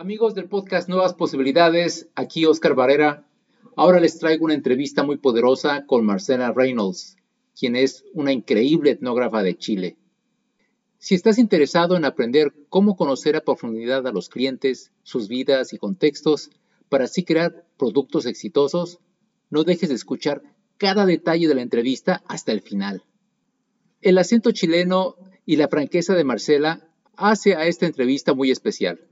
Amigos del podcast Nuevas Posibilidades, aquí Oscar Barrera. Ahora les traigo una entrevista muy poderosa con Marcela Reynolds, quien es una increíble etnógrafa de Chile. Si estás interesado en aprender cómo conocer a profundidad a los clientes, sus vidas y contextos, para así crear productos exitosos, no dejes de escuchar cada detalle de la entrevista hasta el final. El acento chileno y la franqueza de Marcela hace a esta entrevista muy especial.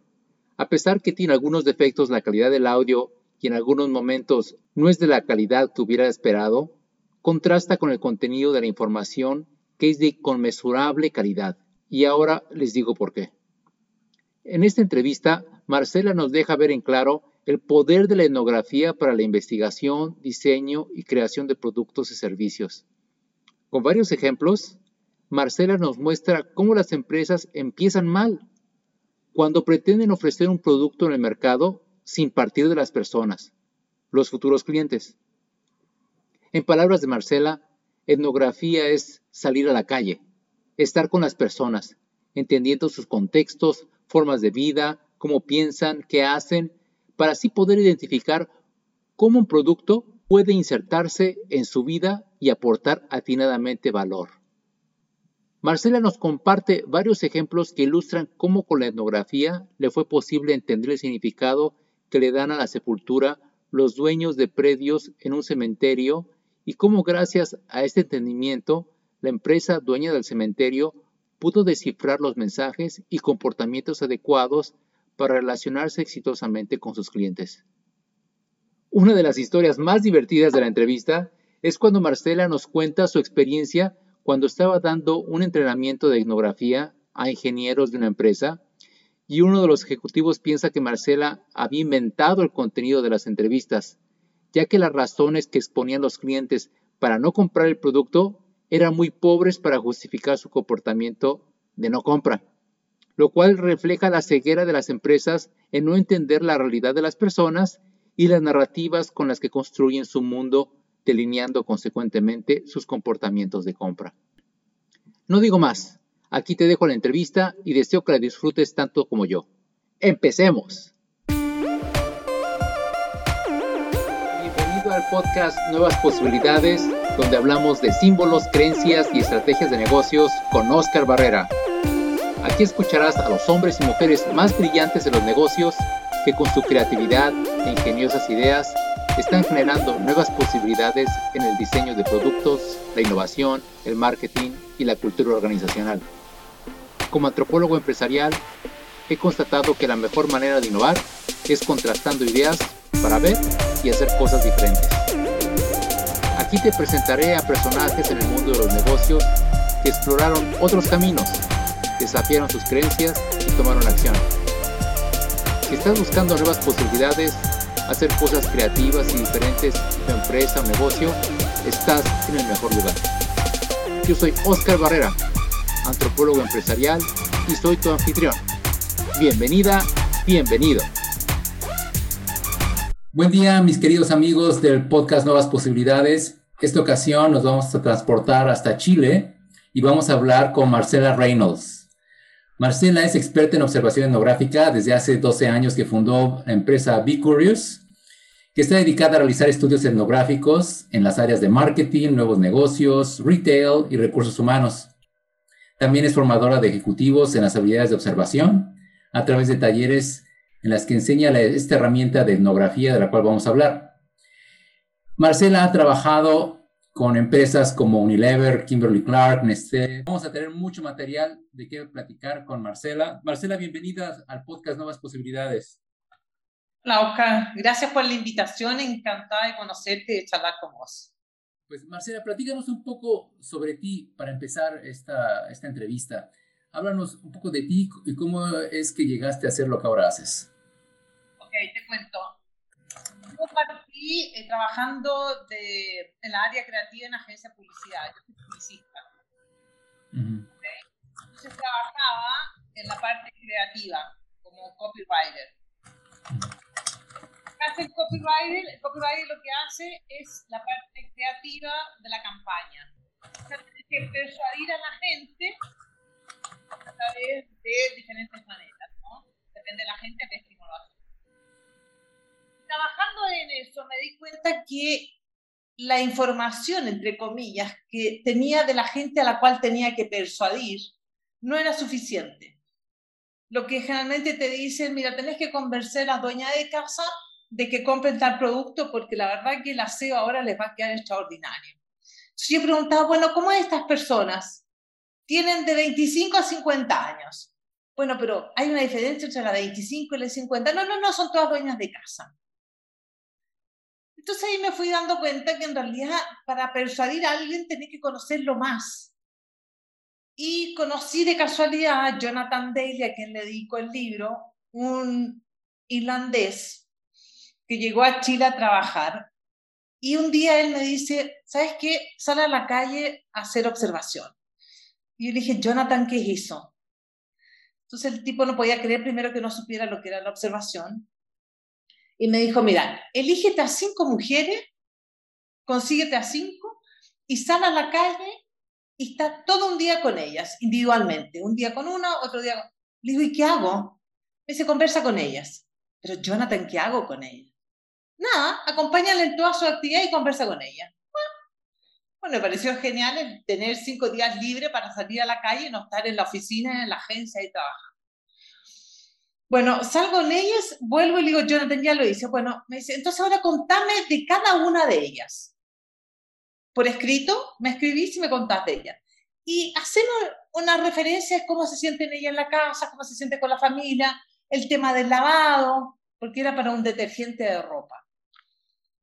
A pesar que tiene algunos defectos la calidad del audio y en algunos momentos no es de la calidad que hubiera esperado, contrasta con el contenido de la información que es de conmensurable calidad. Y ahora les digo por qué. En esta entrevista, Marcela nos deja ver en claro el poder de la etnografía para la investigación, diseño y creación de productos y servicios. Con varios ejemplos, Marcela nos muestra cómo las empresas empiezan mal cuando pretenden ofrecer un producto en el mercado sin partir de las personas, los futuros clientes. En palabras de Marcela, etnografía es salir a la calle, estar con las personas, entendiendo sus contextos, formas de vida, cómo piensan, qué hacen, para así poder identificar cómo un producto puede insertarse en su vida y aportar atinadamente valor. Marcela nos comparte varios ejemplos que ilustran cómo con la etnografía le fue posible entender el significado que le dan a la sepultura los dueños de predios en un cementerio y cómo gracias a este entendimiento la empresa dueña del cementerio pudo descifrar los mensajes y comportamientos adecuados para relacionarse exitosamente con sus clientes. Una de las historias más divertidas de la entrevista es cuando Marcela nos cuenta su experiencia cuando estaba dando un entrenamiento de etnografía a ingenieros de una empresa y uno de los ejecutivos piensa que Marcela había inventado el contenido de las entrevistas, ya que las razones que exponían los clientes para no comprar el producto eran muy pobres para justificar su comportamiento de no compra, lo cual refleja la ceguera de las empresas en no entender la realidad de las personas y las narrativas con las que construyen su mundo delineando consecuentemente sus comportamientos de compra. No digo más, aquí te dejo la entrevista y deseo que la disfrutes tanto como yo. ¡Empecemos! Bienvenido al podcast Nuevas Posibilidades, donde hablamos de símbolos, creencias y estrategias de negocios con Oscar Barrera. Aquí escucharás a los hombres y mujeres más brillantes de los negocios que con su creatividad e ingeniosas ideas están generando nuevas posibilidades en el diseño de productos, la innovación, el marketing y la cultura organizacional. Como antropólogo empresarial, he constatado que la mejor manera de innovar es contrastando ideas para ver y hacer cosas diferentes. Aquí te presentaré a personajes en el mundo de los negocios que exploraron otros caminos, desafiaron sus creencias y tomaron acción. Si estás buscando nuevas posibilidades, hacer cosas creativas y diferentes en tu empresa o negocio, estás en el mejor lugar. Yo soy Oscar Barrera, antropólogo empresarial y soy tu anfitrión. Bienvenida, bienvenido. Buen día, mis queridos amigos del podcast Nuevas Posibilidades. Esta ocasión nos vamos a transportar hasta Chile y vamos a hablar con Marcela Reynolds. Marcela es experta en observación etnográfica desde hace 12 años que fundó la empresa Be Curious, que está dedicada a realizar estudios etnográficos en las áreas de marketing, nuevos negocios, retail y recursos humanos. También es formadora de ejecutivos en las habilidades de observación a través de talleres en las que enseña esta herramienta de etnografía de la cual vamos a hablar. Marcela ha trabajado con empresas como Unilever, Kimberly Clark, Nestlé. Vamos a tener mucho material de qué platicar con Marcela. Marcela, bienvenida al podcast Nuevas Posibilidades. Lauca, gracias por la invitación, encantada de conocerte y de charlar con vos. Pues Marcela, platícanos un poco sobre ti para empezar esta, esta entrevista. Háblanos un poco de ti y cómo es que llegaste a hacer lo que ahora haces. Ok, te cuento. Yo partí eh, trabajando de, en la área creativa en agencia de publicidad. Yo soy publicista. Entonces trabajaba en la parte creativa como copywriter hace el copywriter? El copywriter lo que hace es la parte creativa de la campaña. O sea, tiene que persuadir a la gente a través de diferentes maneras, ¿no? Depende de la gente, ves cómo lo eso me di cuenta que la información, entre comillas, que tenía de la gente a la cual tenía que persuadir no era suficiente. Lo que generalmente te dicen, mira, tenés que convencer a la dueña de casa de que compren tal producto porque la verdad que el aseo ahora les va a quedar extraordinario. Entonces yo preguntaba, bueno, ¿cómo estas personas tienen de 25 a 50 años? Bueno, pero hay una diferencia entre la de 25 y la de 50. No, no, no, son todas dueñas de casa. Entonces ahí me fui dando cuenta que en realidad para persuadir a alguien tenés que conocerlo más. Y conocí de casualidad a Jonathan Daly, a quien le dedico el libro, un irlandés que llegó a Chile a trabajar. Y un día él me dice, ¿sabes qué? Sale a la calle a hacer observación. Y yo le dije, Jonathan, ¿qué eso? Entonces el tipo no podía creer primero que no supiera lo que era la observación. Y me dijo, mira, elígete a cinco mujeres, consíguete a cinco y sal a la calle y está todo un día con ellas, individualmente. Un día con una, otro día con... Le digo, ¿y qué hago? Me dice, conversa con ellas. Pero Jonathan, ¿qué hago con ellas? Nada, acompáñale en toda su actividad y conversa con ella. Bueno, me pareció genial tener cinco días libres para salir a la calle y no estar en la oficina, en la agencia y trabajar. Bueno, salgo en ellas, vuelvo y digo, Jonathan ya lo hice. Bueno, me dice, entonces ahora contame de cada una de ellas. Por escrito, me escribís y me contás de ellas. Y hacemos una referencia a cómo se sienten ella en la casa, cómo se siente con la familia, el tema del lavado, porque era para un detergente de ropa.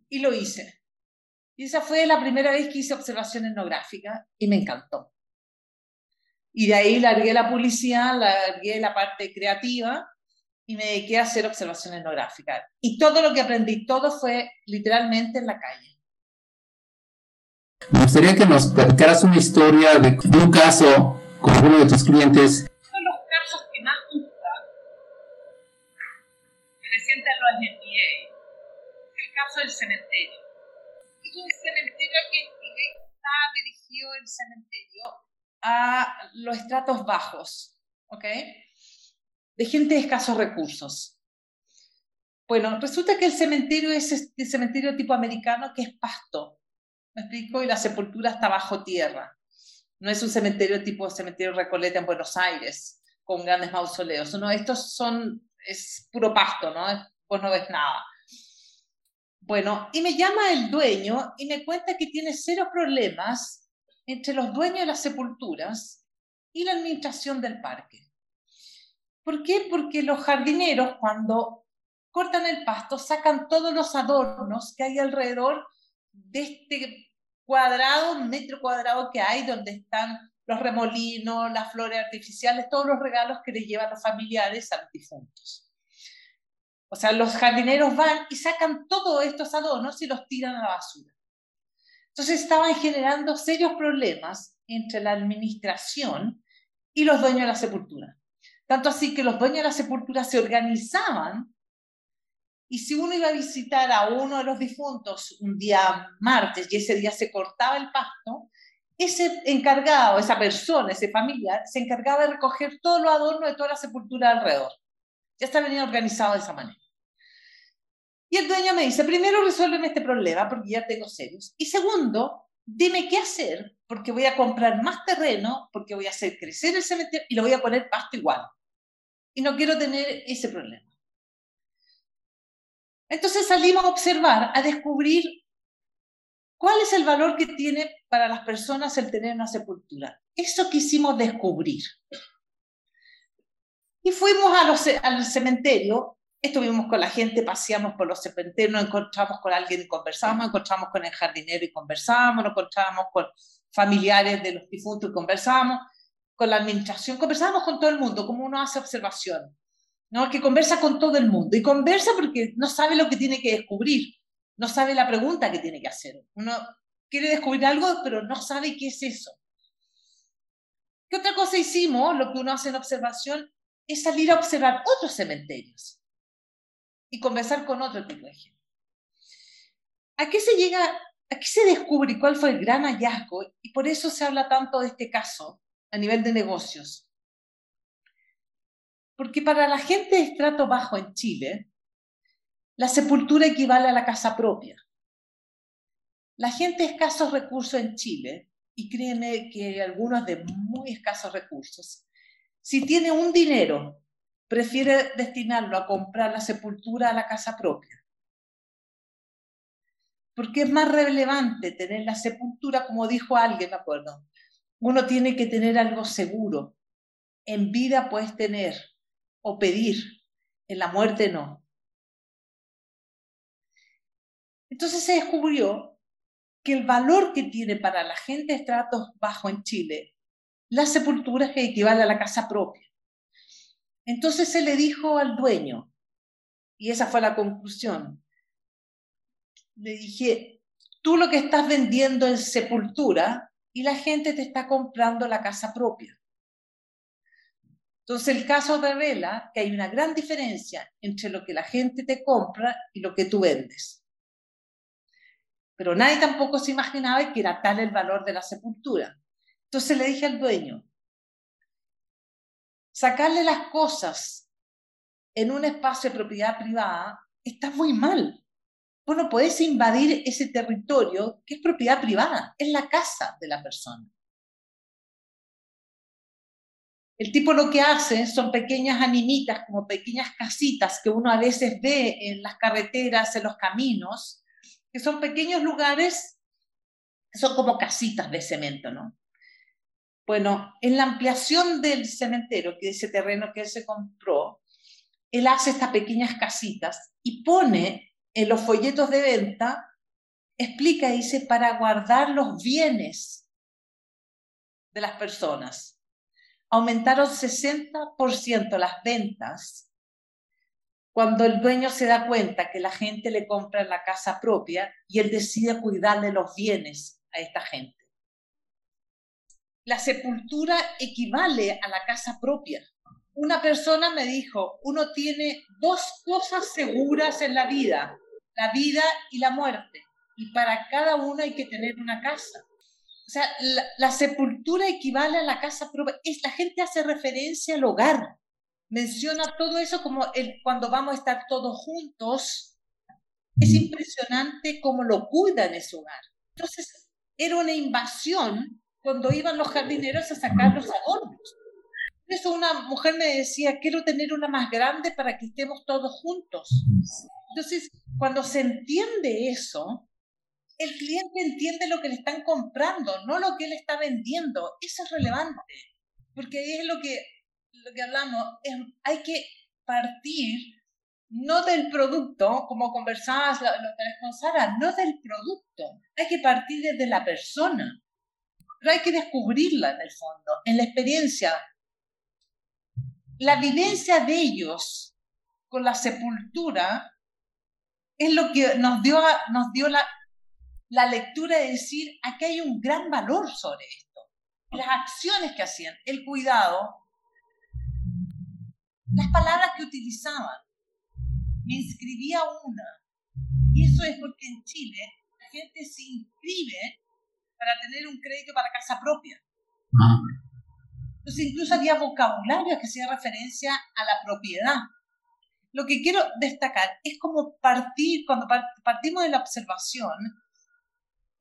Y lo hice. Y esa fue la primera vez que hice observación etnográfica y me encantó. Y de ahí largué la publicidad, largué la parte creativa y me dediqué a hacer observación etnográfica. Y todo lo que aprendí, todo fue literalmente en la calle. Me gustaría que nos platicaras una historia de, un caso con uno de tus clientes. Son los casos que más que recientemente los envié. El caso del cementerio. Es un cementerio que está dirigido el cementerio a los estratos bajos, ¿ok? De gente de escasos recursos. Bueno, resulta que el cementerio es este cementerio tipo americano que es pasto, ¿me explico? Y la sepultura está bajo tierra. No es un cementerio tipo cementerio Recoleta en Buenos Aires, con grandes mausoleos. No, estos son, es puro pasto, ¿no? Pues no ves nada. Bueno, y me llama el dueño y me cuenta que tiene serios problemas entre los dueños de las sepulturas y la administración del parque. ¿Por qué? Porque los jardineros cuando cortan el pasto sacan todos los adornos que hay alrededor de este cuadrado, metro cuadrado que hay, donde están los remolinos, las flores artificiales, todos los regalos que le llevan los familiares a los difuntos. O sea, los jardineros van y sacan todos estos adornos y los tiran a la basura. Entonces estaban generando serios problemas entre la administración y los dueños de la sepultura. Tanto así que los dueños de la sepultura se organizaban y si uno iba a visitar a uno de los difuntos un día martes y ese día se cortaba el pasto, ese encargado, esa persona, ese familiar, se encargaba de recoger todos los adornos de toda la sepultura alrededor. Ya está venido organizado de esa manera. Y el dueño me dice, primero resuélveme este problema porque ya tengo serios. Y segundo, dime qué hacer porque voy a comprar más terreno, porque voy a hacer crecer el cementerio y lo voy a poner pasto igual. Y no quiero tener ese problema. Entonces salimos a observar, a descubrir cuál es el valor que tiene para las personas el tener una sepultura. Eso quisimos descubrir. Y fuimos a los, al cementerio estuvimos con la gente, paseamos por los cementerios, nos encontramos con alguien y conversamos, nos encontramos con el jardinero y conversamos, nos encontramos con familiares de los difuntos y conversamos, con la administración, conversamos con todo el mundo, como uno hace observación, ¿no? que conversa con todo el mundo y conversa porque no sabe lo que tiene que descubrir, no sabe la pregunta que tiene que hacer. Uno quiere descubrir algo, pero no sabe qué es eso. ¿Qué otra cosa hicimos? Lo que uno hace en observación es salir a observar otros cementerios y conversar con otro tipo de gente. ¿A qué se llega, a qué se descubre cuál fue el gran hallazgo? Y por eso se habla tanto de este caso a nivel de negocios. Porque para la gente de estrato bajo en Chile, La sepultura equivale a la casa propia. La gente de escasos recursos en Chile, y créeme que algunos de muy escasos recursos, si tiene un dinero, prefiere destinarlo a comprar la sepultura a la casa propia. Porque es más relevante tener la sepultura, como dijo alguien, me acuerdo. Uno tiene que tener algo seguro. En vida puedes tener o pedir, en la muerte no. Entonces se descubrió que el valor que tiene para la gente de estratos bajos en Chile, la sepultura que equivale a la casa propia. Entonces se le dijo al dueño, y esa fue la conclusión, le dije, tú lo que estás vendiendo es sepultura y la gente te está comprando la casa propia. Entonces el caso revela que hay una gran diferencia entre lo que la gente te compra y lo que tú vendes. Pero nadie tampoco se imaginaba que era tal el valor de la sepultura. Entonces le dije al dueño, sacarle las cosas en un espacio de propiedad privada está muy mal. Vos no podés invadir ese territorio que es propiedad privada, es la casa de la persona. El tipo lo que hace son pequeñas animitas, como pequeñas casitas que uno a veces ve en las carreteras, en los caminos, que son pequeños lugares que son como casitas de cemento, ¿no? Bueno, en la ampliación del cementerio, que es ese terreno que él se compró, él hace estas pequeñas casitas y pone en los folletos de venta, explica, dice, para guardar los bienes de las personas aumentaron 60% las ventas cuando el dueño se da cuenta que la gente le compra la casa propia y él decide cuidarle los bienes a esta gente. La sepultura equivale a la casa propia. Una persona me dijo, uno tiene dos cosas seguras en la vida, la vida y la muerte, y para cada una hay que tener una casa. O sea, la, sepultura equivale a la casa propia. Es, la gente hace referencia al hogar. Menciona todo eso como el, cuando vamos a estar todos juntos. Es impresionante cómo lo cuidan ese hogar. Entonces, era una invasión cuando iban los jardineros a sacar los adornos. eso una mujer me decía, quiero tener una más grande para que estemos todos juntos. Entonces, cuando se entiende eso, el cliente entiende lo que le están comprando, no lo que él está vendiendo. Eso es relevante, porque ahí es lo que, lo que hablamos, hay que partir no del producto, como conversabas la, con Sara, no del producto, hay que partir desde la persona, pero hay que descubrirla en el fondo, en la experiencia. La vivencia de ellos con la sepultura es lo que nos dio, nos dio la, la lectura de decir, aquí hay un gran valor sobre esto. Las acciones que hacían, el cuidado, las palabras que utilizaban. Me inscribía una. Y eso es porque en Chile la gente se inscribe para tener un crédito para casa propia. Ah. Entonces incluso había vocabulario que hacía referencia a la propiedad. Lo que quiero destacar es como partir, cuando partimos de la observación,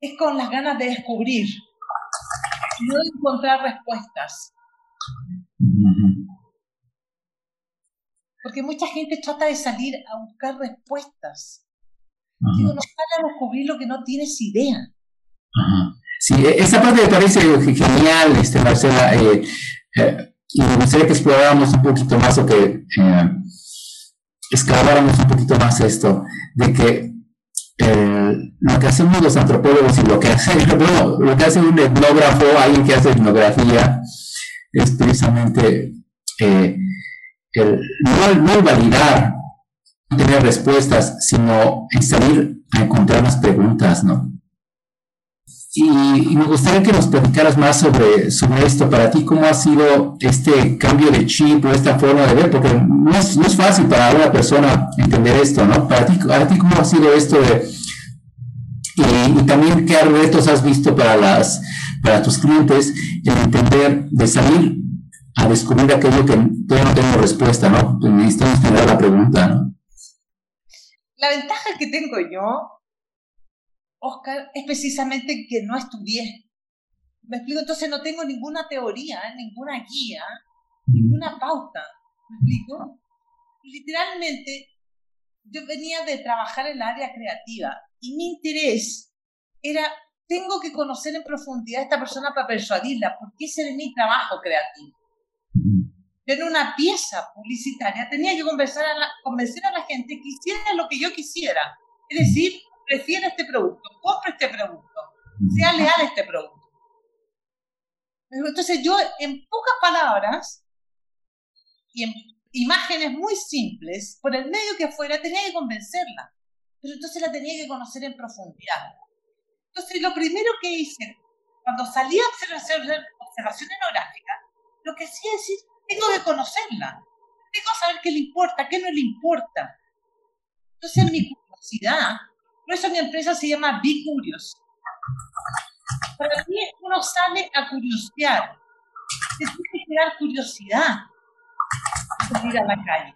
es con las ganas de descubrir, no de encontrar respuestas. Porque mucha gente trata de salir a buscar respuestas. Digo, no sale a descubrir lo que no tienes idea. Sí, e-, esa parte me parece genial, este, Marcela. Eh, eh, y me gustaría que exploráramos un poquito más o que eh, excaváramos un poquito más esto, de que eh, lo que hacemos los antropólogos y lo que hace, lo que hace un etnógrafo, alguien que hace etnografía, es precisamente eh, el, no, validar, no tener respuestas, sino salir a encontrar las preguntas, ¿no? Y, me gustaría que nos platicaras más sobre, sobre esto. Para ti, ¿cómo ha sido este cambio de chip o esta forma de ver? Porque no es, no es fácil para una persona entender esto, ¿no? Para ti, para ti ¿cómo ha sido esto de... Y, también qué retos has visto para, las, para tus clientes en entender, de salir a descubrir aquello que todavía no tengo respuesta, ¿no? Necesitamos tener la pregunta, ¿no? La ventaja que tengo yo, Oscar, es precisamente que no estudié. ¿Me explico? Entonces no tengo ninguna teoría, ninguna guía, ninguna pauta. ¿Me explico? Literalmente, yo venía de trabajar en el área creativa y mi interés era, tengo que conocer en profundidad a esta persona para persuadirla, porque ese era mi trabajo creativo. En una pieza publicitaria tenía que convencer a, la, convencer a la gente que hiciera lo que yo quisiera. Es decir, prefiere este producto, compre este producto, sea leal a este producto. Entonces yo, en pocas palabras y en imágenes muy simples, por el medio que fuera, tenía que convencerla. Pero entonces la tenía que conocer en profundidad. Entonces lo primero que hice, cuando salí a hacer observación etnográfica, lo que hacía es decir, tengo que conocerla, tengo que saber qué le importa, qué no le importa. Entonces mi curiosidad, mi empresa se llama Be Curious. Para mí uno sale a curiosear, se tiene que crear curiosidad salir a la calle.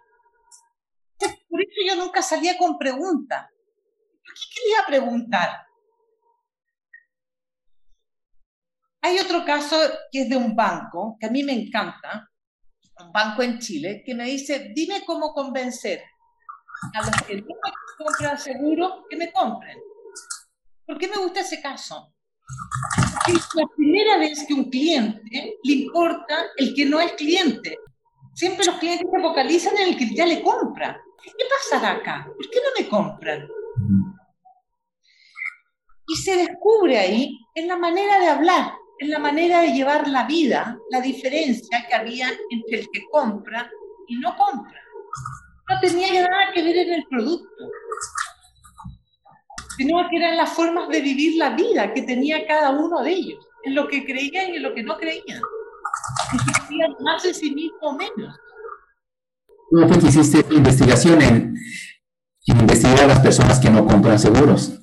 Por eso yo nunca salía con preguntas. ¿Por qué quería preguntar? Hay otro caso que es de un banco, que a mí me encanta, un banco en Chile, que me dice, dime cómo convencer a los que no me compran seguro que me compren. ¿Por qué me gusta ese caso? Es la primera vez que un cliente le importa el que no es cliente. Siempre los clientes se focalizan en el que ya le compra. ¿Qué pasa acá? ¿Por qué no me compran? Y se descubre ahí en la manera de hablar en la manera de llevar la vida, la diferencia que había entre el que compra y no compra. No tenía nada que ver en el producto, sino que eran las formas de vivir la vida que tenía cada uno de ellos, en lo que creían y en lo que no creían. Creían más de sí mismo o menos. ¿Cómo fue que hiciste investigación en, en investigar a las personas que no compran seguros?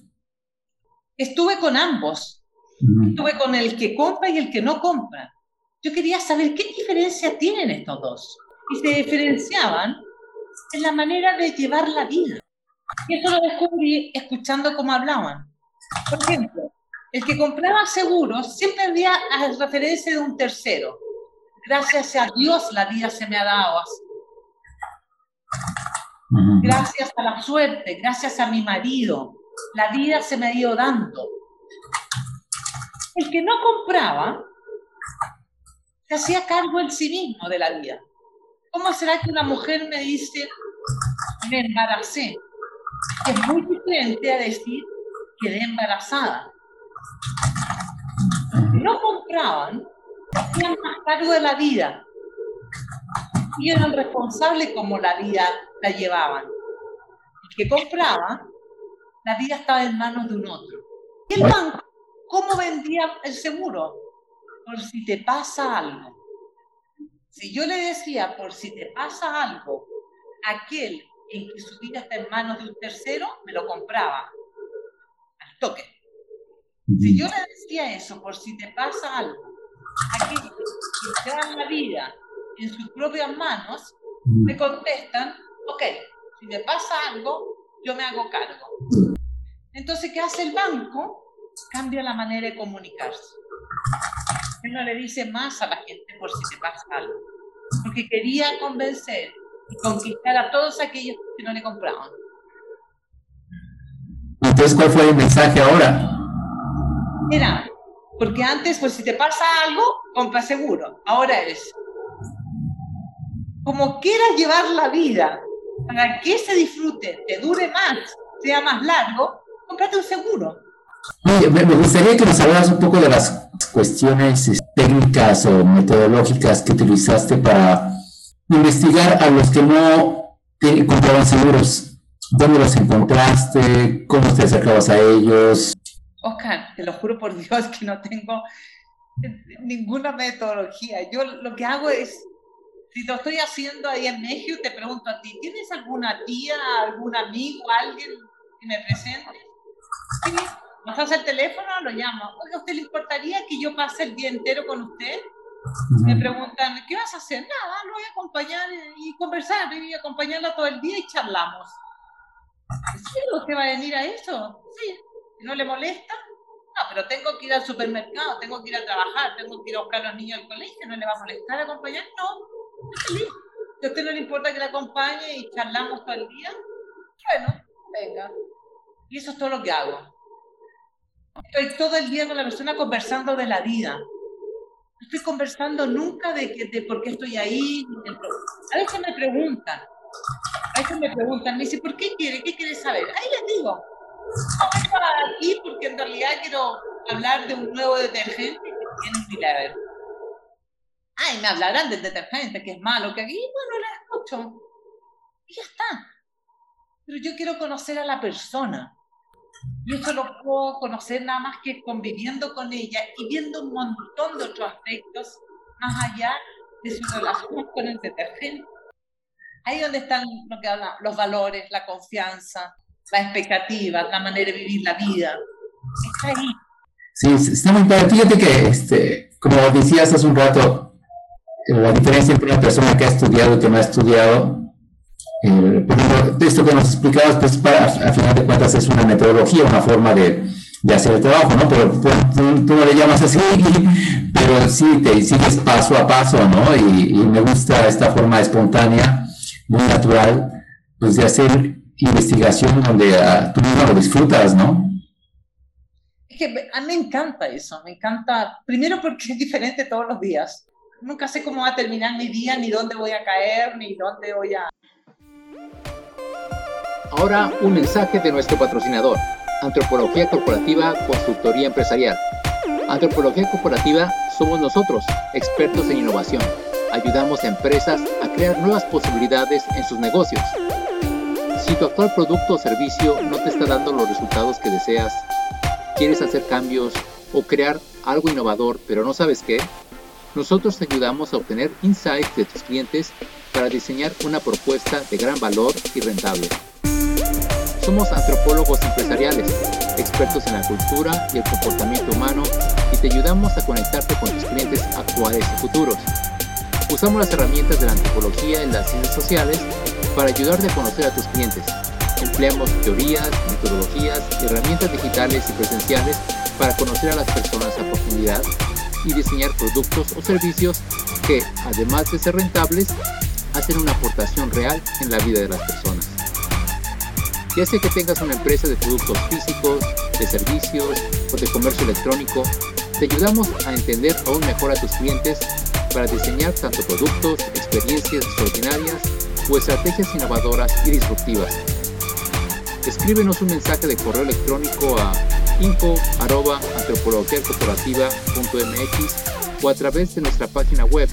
Estuve con ambos Estuve con el que compra y el que no compra. Yo quería saber qué diferencia tienen estos dos. Y se diferenciaban en la manera de llevar la vida. Y eso lo descubrí escuchando cómo hablaban. Por ejemplo, el que compraba seguros siempre había a referencia de un tercero. Gracias a Dios la vida se me ha dado así. Gracias a la suerte, gracias a mi marido, la vida se me ha ido dando. El que no compraba se hacía cargo en sí mismo de la vida. ¿Cómo será que una mujer me dice, me embaracé? Es muy diferente a decir, quedé embarazada. No compraban hacían más cargo de la vida y eran responsables como la vida la llevaban. El que compraba, la vida estaba en manos de un otro. Y el banco ¿Cómo vendía el seguro? Por si te pasa algo. Si yo le decía, por si te pasa algo, aquel en que su vida está en manos de un tercero, me lo compraba al toque. Si yo le decía eso, por si te pasa algo, aquel que está la vida en sus propias manos, me contestan, ok, si me pasa algo, yo me hago cargo. Entonces, ¿qué hace el banco? cambia la manera de comunicarse. Él no le dice más a la gente por si te pasa algo, porque quería convencer y conquistar a todos aquellos que no le compraban. Entonces, ¿cuál fue el mensaje ahora? Mira, porque antes, pues si te pasa algo, compra seguro. Ahora es, como quieras llevar la vida, para que se disfrute, te dure más, sea más largo, cómprate un seguro me gustaría que nos hablaras un poco de las cuestiones este, técnicas o metodológicas que utilizaste para investigar a los que no te compraban seguros. ¿Dónde los encontraste? ¿Cómo te acercabas a ellos? Oscar, te lo juro por Dios que no tengo ninguna metodología. Yo lo que hago es, si lo estoy haciendo ahí en México, te pregunto a ti, ¿tienes alguna tía, algún amigo, alguien que me presente? Hace el teléfono, lo llamo. Oiga, ¿usted le importaría que yo pase el día entero con usted? Me preguntan, ¿qué vas a hacer? Nada, lo voy a acompañar y conversar, y acompañarla todo el día y charlamos. ¿Usted va a venir a eso? Sí. ¿No le molesta? No, pero tengo que ir al supermercado, tengo que ir a trabajar, tengo que ir a buscar a los niños al colegio, ¿no le va a molestar acompañar? No, feliz. A usted no le importa que le acompañe y charlamos todo el día, bueno, venga. Y eso es todo lo que hago. Estoy todo el día con la persona conversando de la vida. No estoy conversando nunca de, que, de por qué estoy ahí. A veces me preguntan, a veces me preguntan, me dicen, ¿por qué quiere? ¿Qué quiere saber? Ahí les digo, no aquí porque en realidad quiero hablar de un nuevo detergente que tiene un milagro. Ay, me hablarán del detergente, que es malo, que aquí, bueno, la escucho. Y ya está. Pero yo quiero conocer a la persona. Y eso lo puedo conocer nada más que conviviendo con ella y viendo un montón de otros aspectos más allá de su relación con el detergente. Ahí donde están lo que hablan, los valores, la confianza, la expectativa, la manera de vivir la vida. Está ahí. Sí, está muy claro. Fíjate que, este, como decías hace un rato, la diferencia entre una persona que ha estudiado y que no ha estudiado, eh, esto que nos explicabas, pues para, a final de cuentas es una metodología, una forma de, de hacer el trabajo, ¿no? Pero pues, tú, no le llamas así, pero sí te sigues paso a paso, ¿no? Y, me gusta esta forma espontánea, muy natural, pues de hacer investigación donde uh, tú mismo lo disfrutas, ¿no? Es que a mí me encanta eso, me encanta, primero porque es diferente todos los días. Nunca sé cómo va a terminar mi día, ni dónde voy a caer, ni dónde voy a... Ahora un mensaje de nuestro patrocinador, Antropología Corporativa Consultoría Empresarial. Antropología Corporativa somos nosotros, expertos en innovación. Ayudamos a empresas a crear nuevas posibilidades en sus negocios si tu actual producto o servicio no te está dando los resultados que deseas, quieres hacer cambios o crear algo innovador pero no sabes qué, nosotros te ayudamos a obtener insights de tus clientes para diseñar una propuesta de gran valor y rentable. Somos antropólogos empresariales, expertos en la cultura y el comportamiento humano y te ayudamos a conectarte con tus clientes actuales y futuros. Usamos las herramientas de la antropología y las ciencias sociales para ayudarte a conocer a tus clientes. Empleamos teorías, metodologías, herramientas digitales y presenciales para conocer a las personas a profundidad y diseñar productos o servicios que, además de ser rentables, hacen una aportación real en la vida de las personas. Ya sea que tengas una empresa de productos físicos, de servicios o de comercio electrónico, te ayudamos a entender aún mejor a tus clientes para diseñar tanto productos, experiencias extraordinarias o estrategias innovadoras y disruptivas. Escríbenos un mensaje de correo electrónico a info@antropologiacorporativa.mx o a través de nuestra página web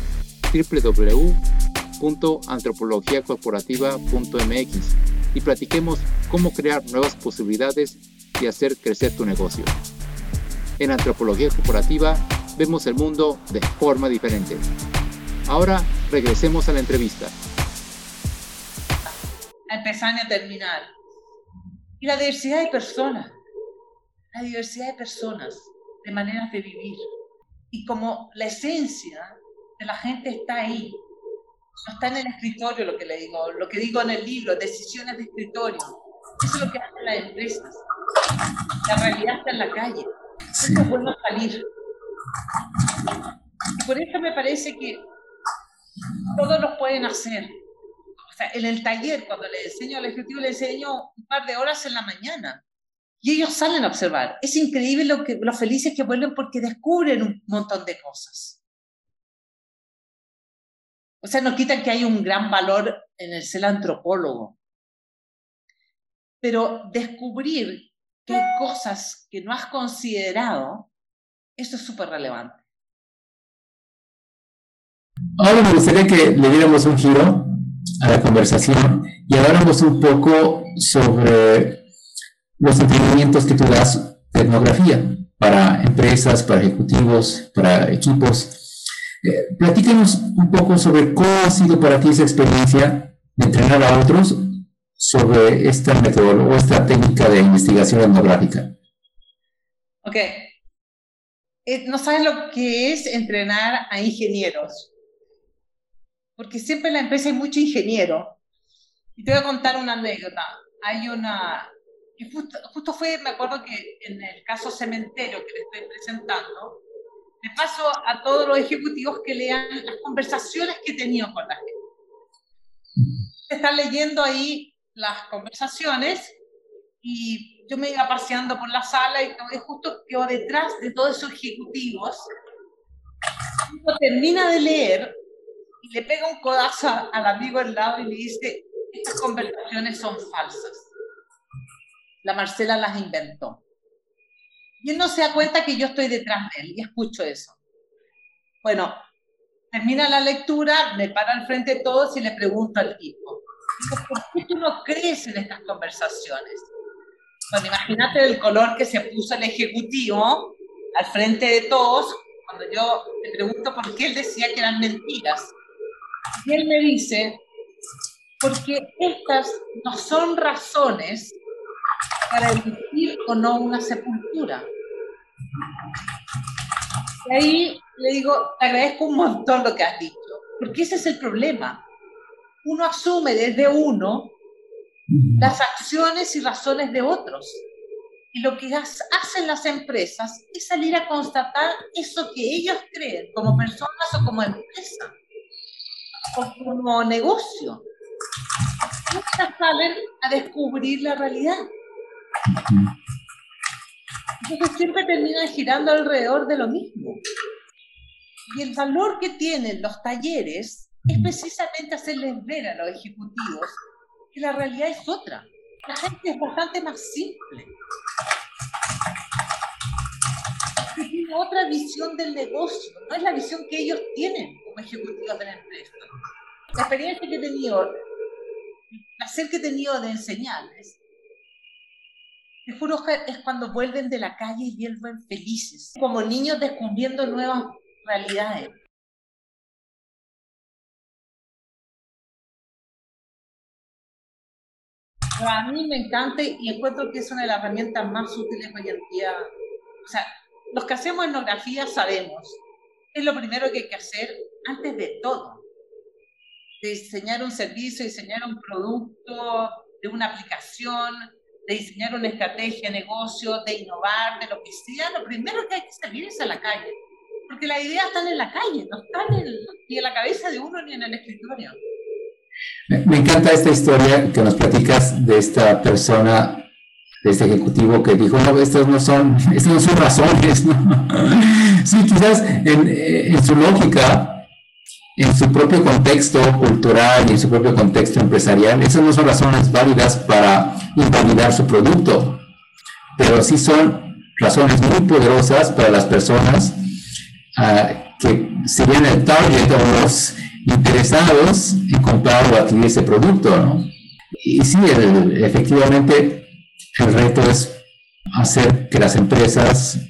www.antropologiacorporativa.mx y platiquemos cómo crear nuevas posibilidades y hacer crecer tu negocio. En Antropología Corporativa vemos el mundo de forma diferente. Ahora regresemos a la entrevista. Empezar a terminar. Y la diversidad de personas. La diversidad de personas, de maneras de vivir. Y como la esencia de la gente está ahí. No está en el escritorio lo que le digo, lo que digo en el libro, decisiones de escritorio. Eso es lo que hacen las empresas. La realidad está en la calle. Eso es bueno salir. Y por eso me parece que todos lo pueden hacer. O sea, en el taller, cuando le enseño al ejecutivo, le enseño un par de horas en la mañana. Y ellos salen a observar. Es increíble lo, que, lo felices que vuelven porque descubren un montón de cosas. O sea, no quitan que hay un gran valor en el ser antropólogo. Pero descubrir que cosas que no has considerado, eso es súper relevante. Ahora me gustaría que le diéramos un giro a la conversación y habláramos un poco sobre los entrenamientos que tú das de etnografía para empresas, para ejecutivos, para equipos. Eh, platícanos un poco sobre cómo ha sido para ti esa experiencia de entrenar a otros sobre esta metodología o esta técnica de investigación etnográfica. Ok. Eh, no sabes lo que es entrenar a ingenieros porque siempre en la empresa hay mucho ingeniero. Y te voy a contar una anécdota. hay una, justo, fue, me acuerdo que en el caso cementerio que le estoy presentando, le paso a todos los ejecutivos que lean las conversaciones que he tenido con la gente. Están leyendo ahí las conversaciones y yo me iba paseando por la sala y justo quedó detrás de todos esos ejecutivos. Uno termina de leer y le pega un codazo al amigo al lado y le dice, estas conversaciones son falsas. La Marcela las inventó. Y él no se da cuenta que yo estoy detrás de él y escucho eso. Bueno, termina la lectura, me para al frente de todos y le pregunto al tipo, ¿por qué tú no crees en estas conversaciones? Bueno, imagínate el color que se puso el ejecutivo al frente de todos cuando yo le pregunto por qué él decía que eran mentiras. Y él me dice, porque estas no son razones para elegir o no una sepultura. Y ahí le digo, te agradezco un montón lo que has dicho, porque ese es el problema. Uno asume desde uno las acciones y razones de otros. Y lo que hacen las empresas es salir a constatar eso que ellos creen como personas o como empresa o como negocio. Nunca salen a descubrir la realidad. Entonces siempre terminan girando alrededor de lo mismo. Y el valor que tienen los talleres es precisamente hacerles ver a los ejecutivos que la realidad es otra. La gente es bastante más simple. Tiene otra visión del negocio, no es la visión que ellos tienen como ejecutivos de la empresa. La experiencia que he tenido, el placer que he tenido de enseñarles, te juro es cuando vuelven de la calle y vuelven felices, como niños descubriendo nuevas realidades. a mí me encanta y encuentro que es una de las herramientas más útiles hoy en día. O sea, los que hacemos etnografía sabemos, es lo primero que hay que hacer antes de todo. Diseñar un servicio, diseñar un producto, de una aplicación, de diseñar una estrategia negocio, de innovar, de lo que sea, lo primero que hay que salir es a la calle. Porque las ideas están en la calle, no están ni en la cabeza de uno ni en el escritorio. Me, encanta esta historia que nos platicas de esta persona, de este ejecutivo que dijo, no, estas no son, estas no son razones, ¿no? sí, quizás en, su lógica, en su propio contexto cultural y en su propio contexto empresarial, esas no son razones válidas para invalidar su producto, pero sí son razones muy poderosas para las personas uh, que serían el target o los interesados en comprar o adquirir ese producto, ¿no? Y sí, efectivamente, el reto es hacer que las empresas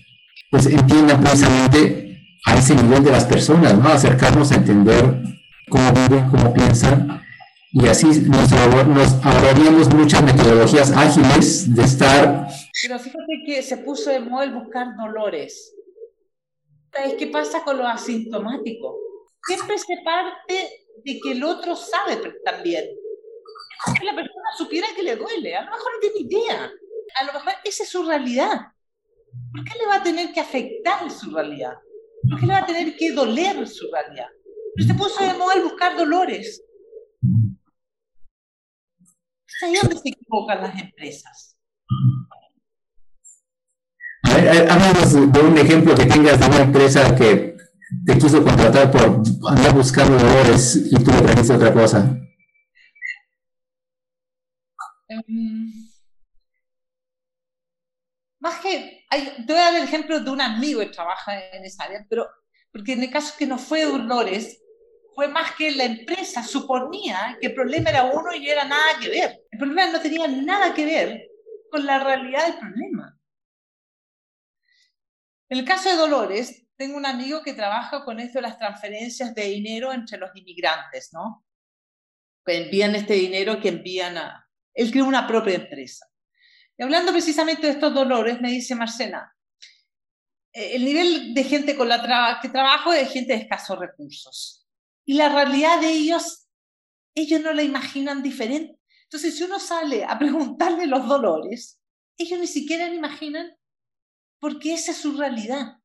pues entiendan precisamente a ese nivel de las personas, ¿no? Acercarnos a entender cómo viven, cómo piensan, y así nos, ahorraríamos muchas metodologías ágiles de estar... Pero fíjate que se puso de moda el buscar dolores. ¿Qué pasa con lo asintomático? siempre se parte de que el otro sabe también. Que la persona supiera que le duele, a lo mejor no tiene idea, a lo mejor esa es su realidad. ¿Por qué le va a tener que afectar su realidad? ¿Por qué le va a tener que doler su realidad? Pero se puso de moda el buscar dolores. Es ahí donde se equivocan las empresas. Háblanos de un ejemplo que tengas de una empresa que te quiso contratar por andar buscando dolores y tú le trajiste otra cosa? Em, más que, te voy a dar el ejemplo de un amigo que trabaja en esa área, pero porque en el caso que no fue Dolores, fue más que la empresa suponía que el problema era uno y no era nada que ver. El problema no tenía nada que ver con la realidad del problema. En el caso de Dolores, tengo un amigo que trabaja con esto de las transferencias de dinero entre los inmigrantes, ¿no? Que envían este dinero que envían a... Él creó una propia empresa. Hablando precisamente de estos dolores, me dice Marcena, eh, el nivel de gente con la que trabajo es gente de escasos recursos. Y la realidad de ellos, ellos no la imaginan diferente. Entonces, si uno sale a preguntarle los dolores, ellos ni siquiera imaginan porque esa es su realidad.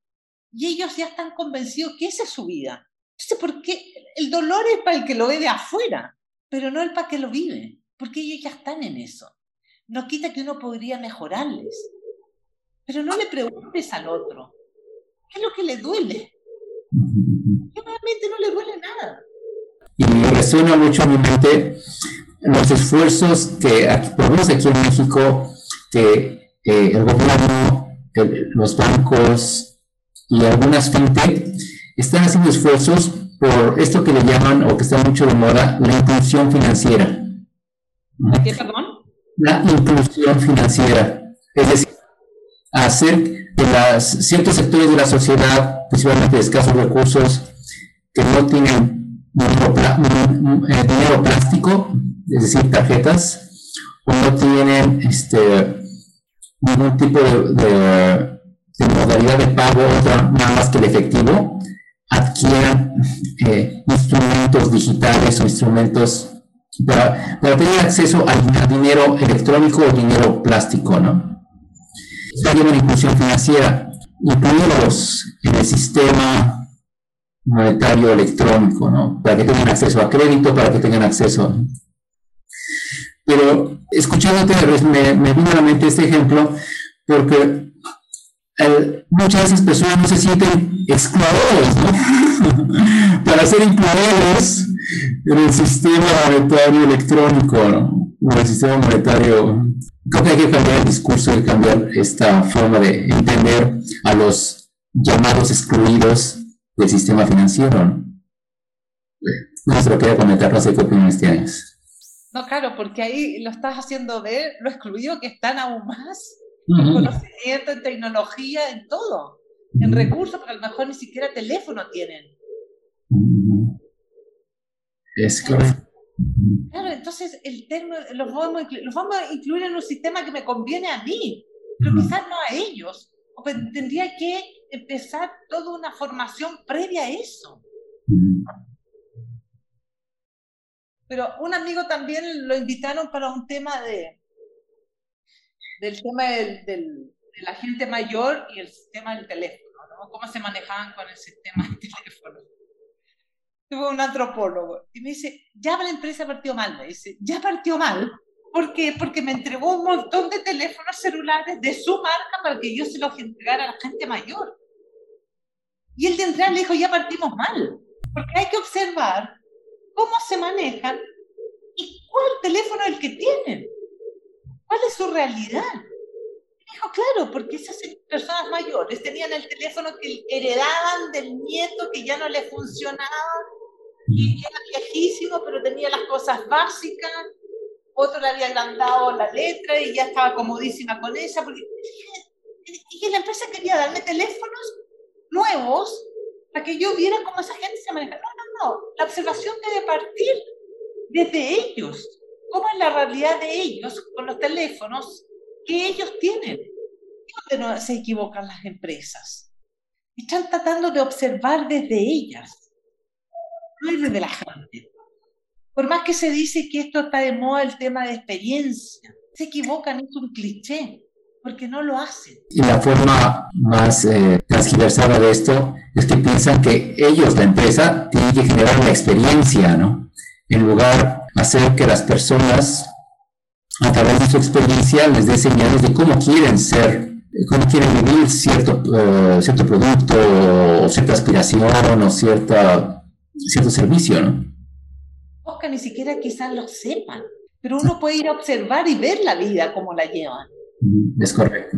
Y ellos ya están convencidos que esa es su vida. Entonces, ¿por qué? El dolor es para el que lo ve de afuera, pero no el para que lo vive, porque ellos ya están en eso. No quita que uno podría mejorarles, pero no le preguntes al otro, ¿qué es lo que le duele? Que realmente no le duele nada. Y me resuena mucho en mi mente los esfuerzos que, por lo menos aquí en México, que eh, el gobierno, los bancos y algunas fintech están haciendo esfuerzos por esto que le llaman, o que está mucho de moda, la inclusión financiera. ¿Qué, perdón? La inclusión financiera. Es decir, hacer que las, ciertos sectores de la sociedad, principalmente de escasos recursos, que no tienen dinero, eh, dinero plástico, es decir, tarjetas, o no tienen este, ningún tipo de, modalidad de pago, nada más que el efectivo, adquieran eh, instrumentos digitales o instrumentos para, para, tener acceso al dinero electrónico o dinero plástico, ¿no? Esta una inclusión financiera, incluirlos en el sistema monetario electrónico, ¿no? Para que tengan acceso a crédito, para que tengan acceso pero escuchándote me, me vino a la mente este ejemplo porque eh, muchas veces personas no se sienten excluidos, ¿no? Para ser incluidos en el sistema monetario electrónico, ¿no? En el sistema monetario. Creo que hay que cambiar el discurso y cambiar esta forma de entender a los llamados excluidos del sistema financiero, ¿no? No se lo quería comentar, no sé qué opinión tienes. No, claro, porque ahí lo estás haciendo ver lo excluido que están aún más en conocimiento, en tecnología, en todo, en recursos, porque a lo mejor ni siquiera teléfono tienen. Es correcto. Claro, entonces el término, los, vamos los vamos a incluir en un sistema que me conviene a mí, pero quizás no a ellos. O tendría que empezar toda una formación previa a eso. Pero un amigo también lo invitaron para un tema de del tema del, del, de la gente mayor y el sistema del teléfono, ¿no? Cómo se manejaban con el sistema del teléfono. Un antropólogo y me dice, ya la empresa partió mal, me dice, ya partió mal. ¿Por qué? Porque me entregó un montón de teléfonos celulares de su marca para que yo se los entregara a la gente mayor. Y el de entrar le dijo, ya partimos mal. Porque hay que observar cómo se manejan y cuál teléfono es el que tienen. ¿Cuál es su realidad? dijo, claro, porque esas personas mayores tenían el teléfono que heredaban del nieto que ya no le funcionaba era viejísimo, pero tenía las cosas básicas. Otro le había agrandado la letra y ya estaba comodísima con ella. Porque... Y la empresa quería darme teléfonos nuevos para que yo viera cómo esa gente se maneja. No, no, no. La observación debe partir desde ellos. ¿Cómo es la realidad de ellos con los teléfonos que ellos tienen? ¿Dónde no se equivocan las empresas? Están tratando de observar desde ellas, no desde la gente. Por más que se dice que esto está de moda el tema de experiencia, se equivocan, es un cliché porque no lo hacen. Y la forma más eh, transversal de esto es que piensan que ellos, la empresa, tienen que generar la experiencia, ¿no? En lugar de hacer que las personas, a través de su experiencia, les dé señales de cómo quieren ser, cómo quieren vivir cierto, uh, cierto producto, o cierta aspiración, o cierta, cierto servicio, ¿no? O que ni siquiera quizás lo sepan, pero uno puede ir a observar y ver la vida como la llevan. Es correcto.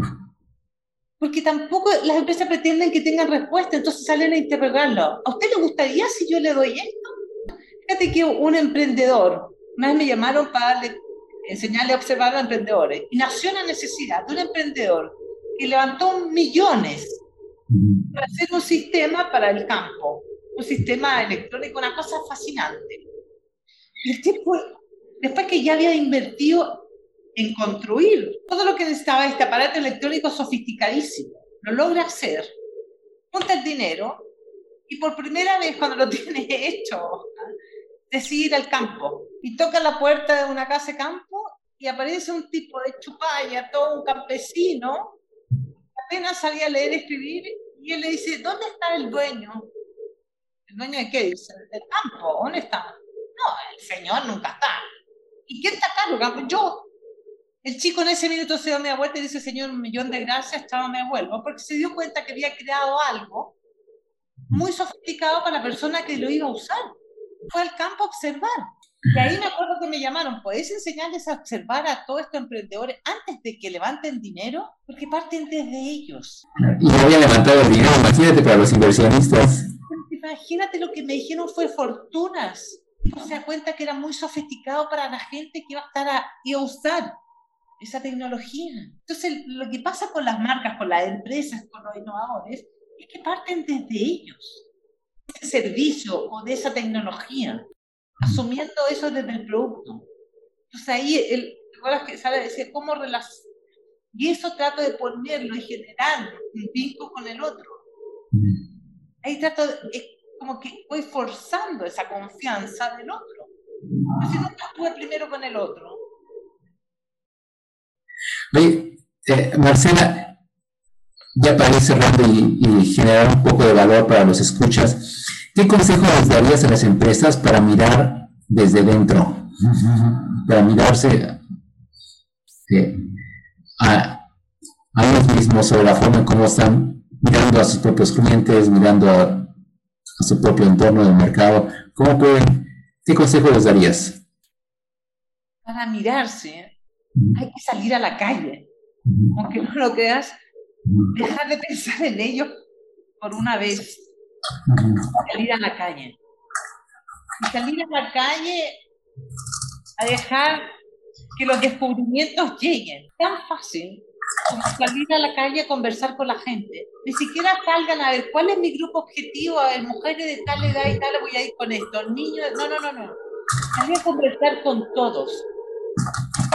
Porque tampoco las empresas pretenden que tengan respuesta, entonces salen a interrogarlo. ¿A usted le gustaría si yo le doy esto? Fíjate que un emprendedor, una vez me llamaron para enseñarle a observar a emprendedores, y nació la necesidad de un emprendedor que levantó millones para hacer un sistema para el campo, un sistema electrónico, una cosa fascinante. El tipo, después que ya había invertido en construir todo lo que necesitaba este aparato electrónico sofisticadísimo. Lo logra hacer, junta el dinero y por primera vez cuando lo tiene hecho, decide ir al campo y toca la puerta de una casa de campo y aparece un tipo de chupalla, todo un campesino, apenas sabía leer y escribir, y él le dice, ¿dónde está el dueño? ¿El dueño de qué? Dice, del campo, ¿dónde está? No, el señor nunca está. ¿Y quién está acá? Yo. El chico en ese minuto se da media vuelta y dice, Señor, un millón de gracias, chao, me vuelvo, porque se dio cuenta que había creado algo muy sofisticado para la persona que lo iba a usar. Fue al campo a observar. Y ahí me acuerdo que me llamaron, ¿podés enseñarles a observar a todos estos emprendedores antes de que levanten dinero? Porque parten desde ellos. Y no había levantado el dinero, imagínate para los inversionistas. Imagínate lo que me dijeron fue fortunas. No se da cuenta que era muy sofisticado para la gente que iba a estar a, iba a usar esa tecnología. Entonces, lo que pasa con las marcas, con las empresas, con los innovadores, es que parten desde ellos, de ese servicio o de esa tecnología, asumiendo eso desde el producto. Entonces ahí, el, que sale decir cómo relacionar, y eso trato de ponerlo y generar un vínculo con el otro. Ahí trato, es como que voy forzando esa confianza del otro. Si nunca estuve primero con el otro. Oye, eh, Marcela, ya para ir cerrando y, generar un poco de valor para los escuchas, ¿qué consejo les darías a las empresas para mirar desde dentro? Para mirarse eh, a, a, ellos mismos sobre la forma en cómo están mirando a sus propios clientes, mirando a, a su propio entorno del mercado. ¿Cómo pueden, qué consejo les darías? Para mirarse, hay que salir a la calle. Aunque no lo creas, dejar de pensar en ello por una vez. Salir a la calle. Y salir a la calle a dejar que los descubrimientos lleguen. Tan fácil como salir a la calle a conversar con la gente. Ni siquiera salgan a ver cuál es mi grupo objetivo, a ver, mujeres de tal edad y tal, voy a ir con esto, niños, no, no, no, no. Salir a conversar con todos.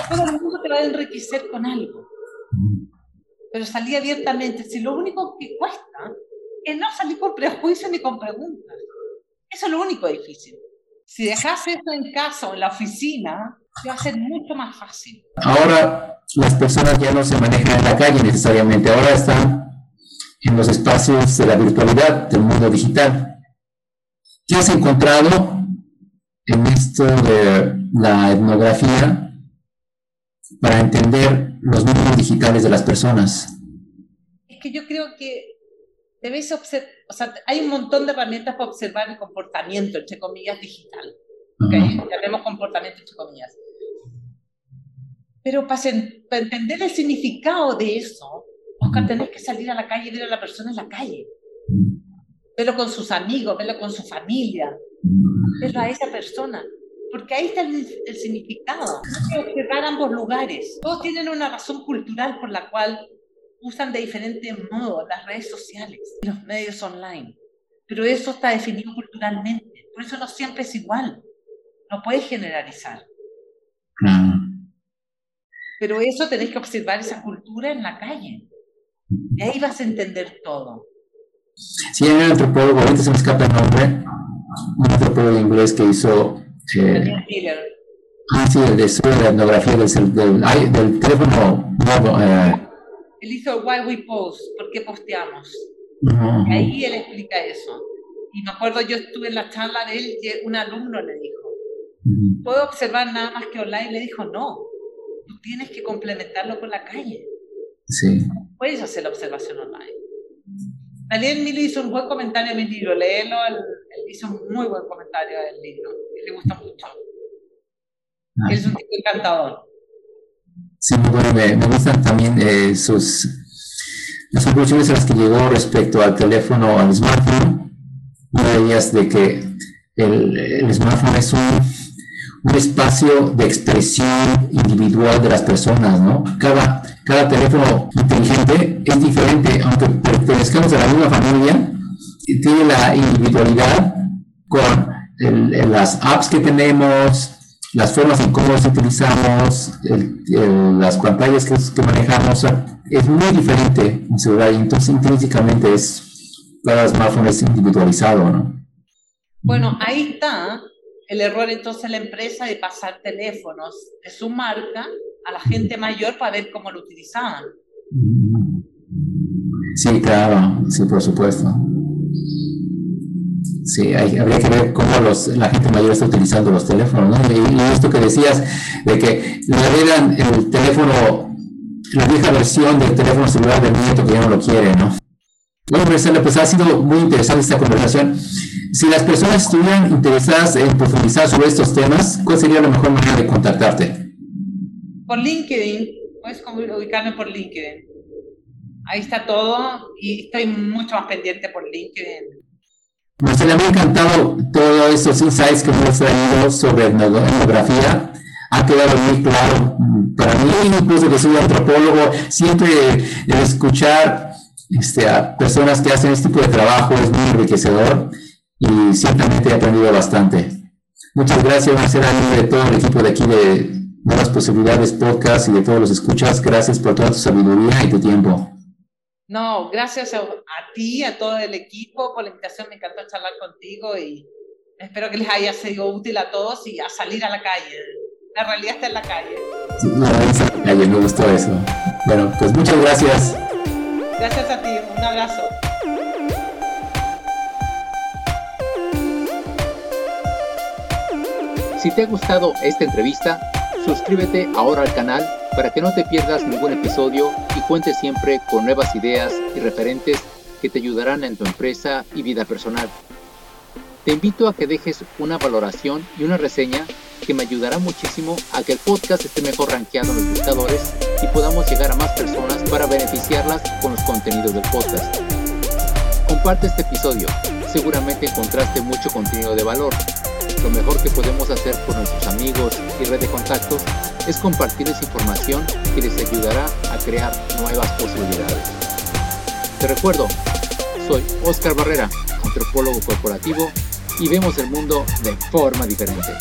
Todo el mundo te va a enriquecer con algo pero salí abiertamente. Si lo único que cuesta es no salir con prejuicios ni con preguntas. Eso es lo único difícil. Si dejas eso en casa o en la oficina, va a ser mucho más fácil. Ahora las personas ya no se manejan en la calle necesariamente, ahora están en los espacios de la virtualidad, del mundo digital. ¿Qué has encontrado en esto de la etnografía para entender los mundos digitales de las personas? Es que yo creo que debes observar, o sea, hay un montón de herramientas para observar el comportamiento, entre comillas, digital. ¿okay? Llamemos comportamiento, entre comillas. Pero para, entender el significado de eso, Oscar, tenés que salir a la calle y ver a la persona en la calle. Verlo con sus amigos, verlo con su familia, verlo a esa persona porque ahí está el, significado. Hay que observar ambos lugares. Todos tienen una razón cultural por la cual usan de diferentes modos las redes sociales y los medios online. Pero eso está definido culturalmente. Por eso no siempre es igual. No puedes generalizar. Pero eso tenés que observar esa cultura en la calle. Y ahí vas a entender todo. Sí, hay un antropólogo, ahorita se me escapa el nombre, un antropólogo inglés que hizo ah, sí, el de la etnografía del, del, del teléfono nuevo. Eh. Él hizo Why We Post, ¿por qué posteamos? Y ahí él explica eso. Y me acuerdo, yo estuve en la charla de él y un alumno le dijo, ¿puedo observar nada más que online? Le dijo, no, tú tienes que complementarlo con la calle. Sí. Puedes hacer la observación online. Daniel Mili hizo un buen comentario en mi libro, léelo, él, hizo un muy buen comentario del libro, le gusta mucho. Ah. Él es un tipo encantador. Sí, muy bueno, me, gustan también eh, sus las conclusiones a las que llegó respecto al teléfono, al smartphone. Una de ellas de que el, el smartphone es un un espacio de expresión individual de las personas, ¿no? Cada, cada teléfono inteligente es diferente, aunque pertenezcamos a la misma familia, tiene la individualidad con las apps que tenemos, las formas en cómo las utilizamos, las pantallas que, que, manejamos, es muy diferente en celular y entonces intrínsecamente es, cada smartphone es individualizado, ¿no? Bueno, ahí está el error entonces la empresa de pasar teléfonos de su marca a la gente mayor para ver cómo lo utilizaban. Sí, claro, sí, por supuesto. Sí, habría que ver cómo los, la gente mayor está utilizando los teléfonos, ¿no? Y, esto que decías, de que le agregan el teléfono, la vieja versión del teléfono celular del nieto que ya no lo quiere, ¿no? Bueno, Marcela, pues ha sido muy interesante esta conversación. Si las personas estuvieran interesadas en profundizar sobre estos temas, ¿cuál sería la mejor manera de contactarte? Por LinkedIn, puedes ubicarme por LinkedIn. Ahí está todo y estoy mucho más pendiente por LinkedIn. Marcela, me ha encantado todos estos insights que hemos traído sobre etnografía. Ha quedado muy claro para mí, incluso que soy antropólogo, siempre escuchar este, a personas que hacen este tipo de trabajo es muy enriquecedor y ciertamente he aprendido bastante. Muchas gracias, Marcela, de todo el equipo de aquí de Nuevas Posibilidades Podcast y de todos los escuchas. Gracias por toda tu sabiduría y tu tiempo. No, gracias a, ti, a todo el equipo por la invitación. Me encantó charlar contigo y espero que les haya sido útil a todos y a salir a la calle. La realidad está en la calle. Sí, no, está en la calle, me gustó eso. Bueno, pues muchas gracias. Gracias a ti, un abrazo. Si te ha gustado esta entrevista, suscríbete ahora al canal para que no te pierdas ningún episodio y cuentes siempre con nuevas ideas y referentes que te ayudarán en tu empresa y vida personal. Te invito a que dejes una valoración y una reseña que me ayudará muchísimo a que el podcast esté mejor rankeado en los buscadores y podamos llegar a más personas para beneficiarlas con los contenidos del podcast. Comparte este episodio, seguramente encontraste mucho contenido de valor. Lo mejor que podemos hacer por nuestros amigos y red de contactos es compartirles información que les ayudará a crear nuevas posibilidades. Te recuerdo, soy Oscar Barrera, antropólogo corporativo, y vemos el mundo de forma diferente.